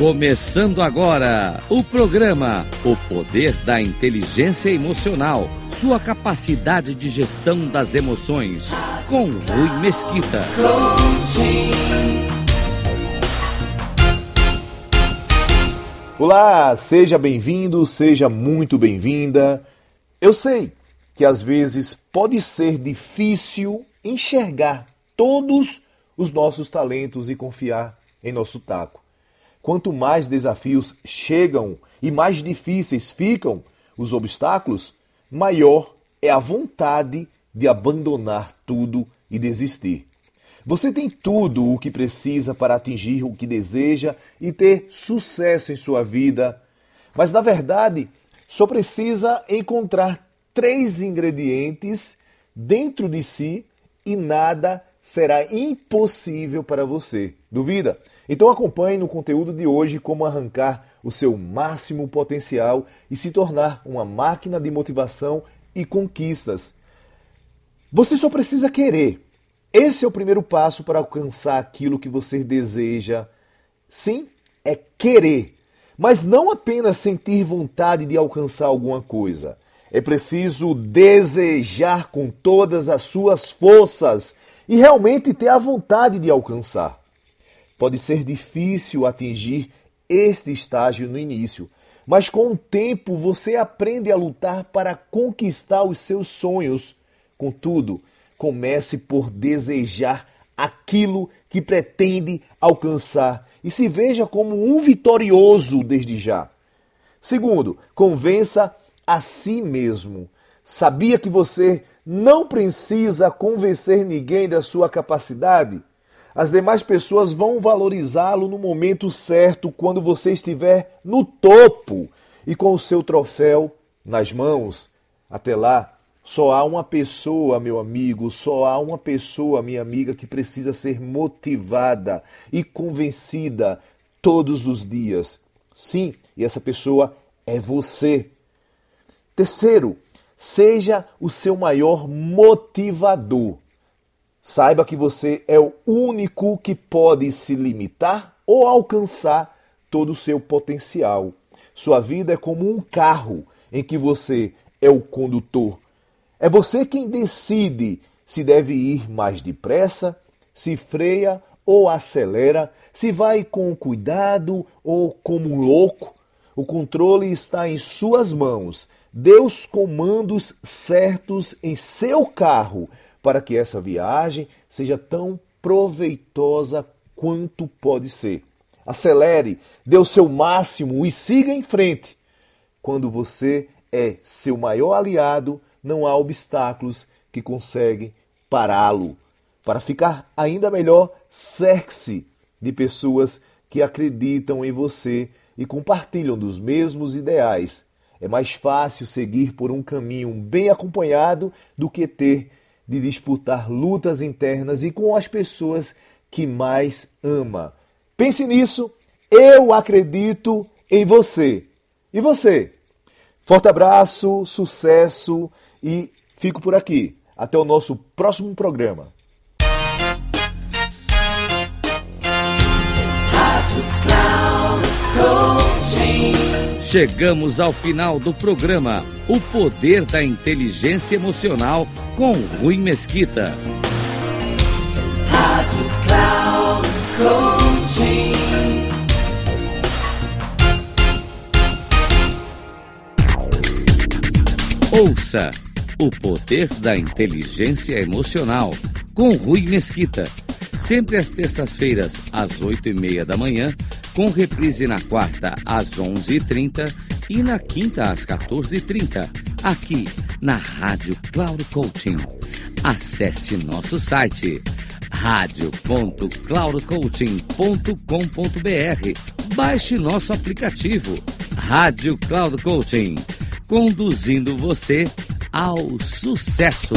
Começando agora o programa O Poder da Inteligência Emocional. Sua capacidade de gestão das emoções. Com Rui Mesquita. Olá, seja bem-vindo, seja muito bem-vinda. Eu sei que às vezes pode ser difícil enxergar todos os nossos talentos e confiar em nosso taco. Quanto mais desafios chegam e mais difíceis ficam os obstáculos, maior é a vontade de abandonar tudo e desistir. Você tem tudo o que precisa para atingir o que deseja e ter sucesso em sua vida, mas na verdade só precisa encontrar três ingredientes dentro de si e nada será impossível para você. Duvida? Então acompanhe no conteúdo de hoje como arrancar o seu máximo potencial e se tornar uma máquina de motivação e conquistas. Você só precisa querer. Esse é o primeiro passo para alcançar aquilo que você deseja. Sim, é querer, mas não apenas sentir vontade de alcançar alguma coisa. É preciso desejar com todas as suas forças e realmente ter a vontade de alcançar. Pode ser difícil atingir este estágio no início, mas com o tempo você aprende a lutar para conquistar os seus sonhos. Contudo, comece por desejar aquilo que pretende alcançar e se veja como um vitorioso desde já. Segundo, convença a si mesmo. Sabia que você não precisa convencer ninguém da sua capacidade? As demais pessoas vão valorizá-lo no momento certo, quando você estiver no topo e com o seu troféu nas mãos. Até lá, só há uma pessoa, meu amigo, só há uma pessoa, minha amiga, que precisa ser motivada e convencida todos os dias. Sim, e essa pessoa é você. Terceiro, seja o seu maior motivador. Saiba que você é o único que pode se limitar ou alcançar todo o seu potencial. Sua vida é como um carro em que você é o condutor. É você quem decide se deve ir mais depressa, se freia ou acelera, se vai com cuidado ou como um louco. O controle está em suas mãos. Deus comandos certos em seu carro para que essa viagem seja tão proveitosa quanto pode ser. Acelere, dê o seu máximo e siga em frente. Quando você é seu maior aliado, não há obstáculos que conseguem pará-lo. Para ficar ainda melhor, cerque-se de pessoas que acreditam em você e compartilham dos mesmos ideais. É mais fácil seguir por um caminho bem acompanhado do que ter de disputar lutas internas e com as pessoas que mais ama. Pense nisso, eu acredito em você. E você? Forte abraço, sucesso e fico por aqui. Até o nosso próximo programa. Chegamos ao final do programa O Poder da Inteligência Emocional com Rui Mesquita. Rádio Cloud Coaching. Ouça O Poder da Inteligência Emocional com Rui Mesquita. Sempre às terças-feiras, às oito e meia da manhã com reprise na quarta às 11h30 e na quinta às 14h30, aqui na Rádio Cloud Coaching. Acesse nosso site radio.cloudcoaching.com.br. Baixe nosso aplicativo Rádio Cloud Coaching, conduzindo você ao sucesso.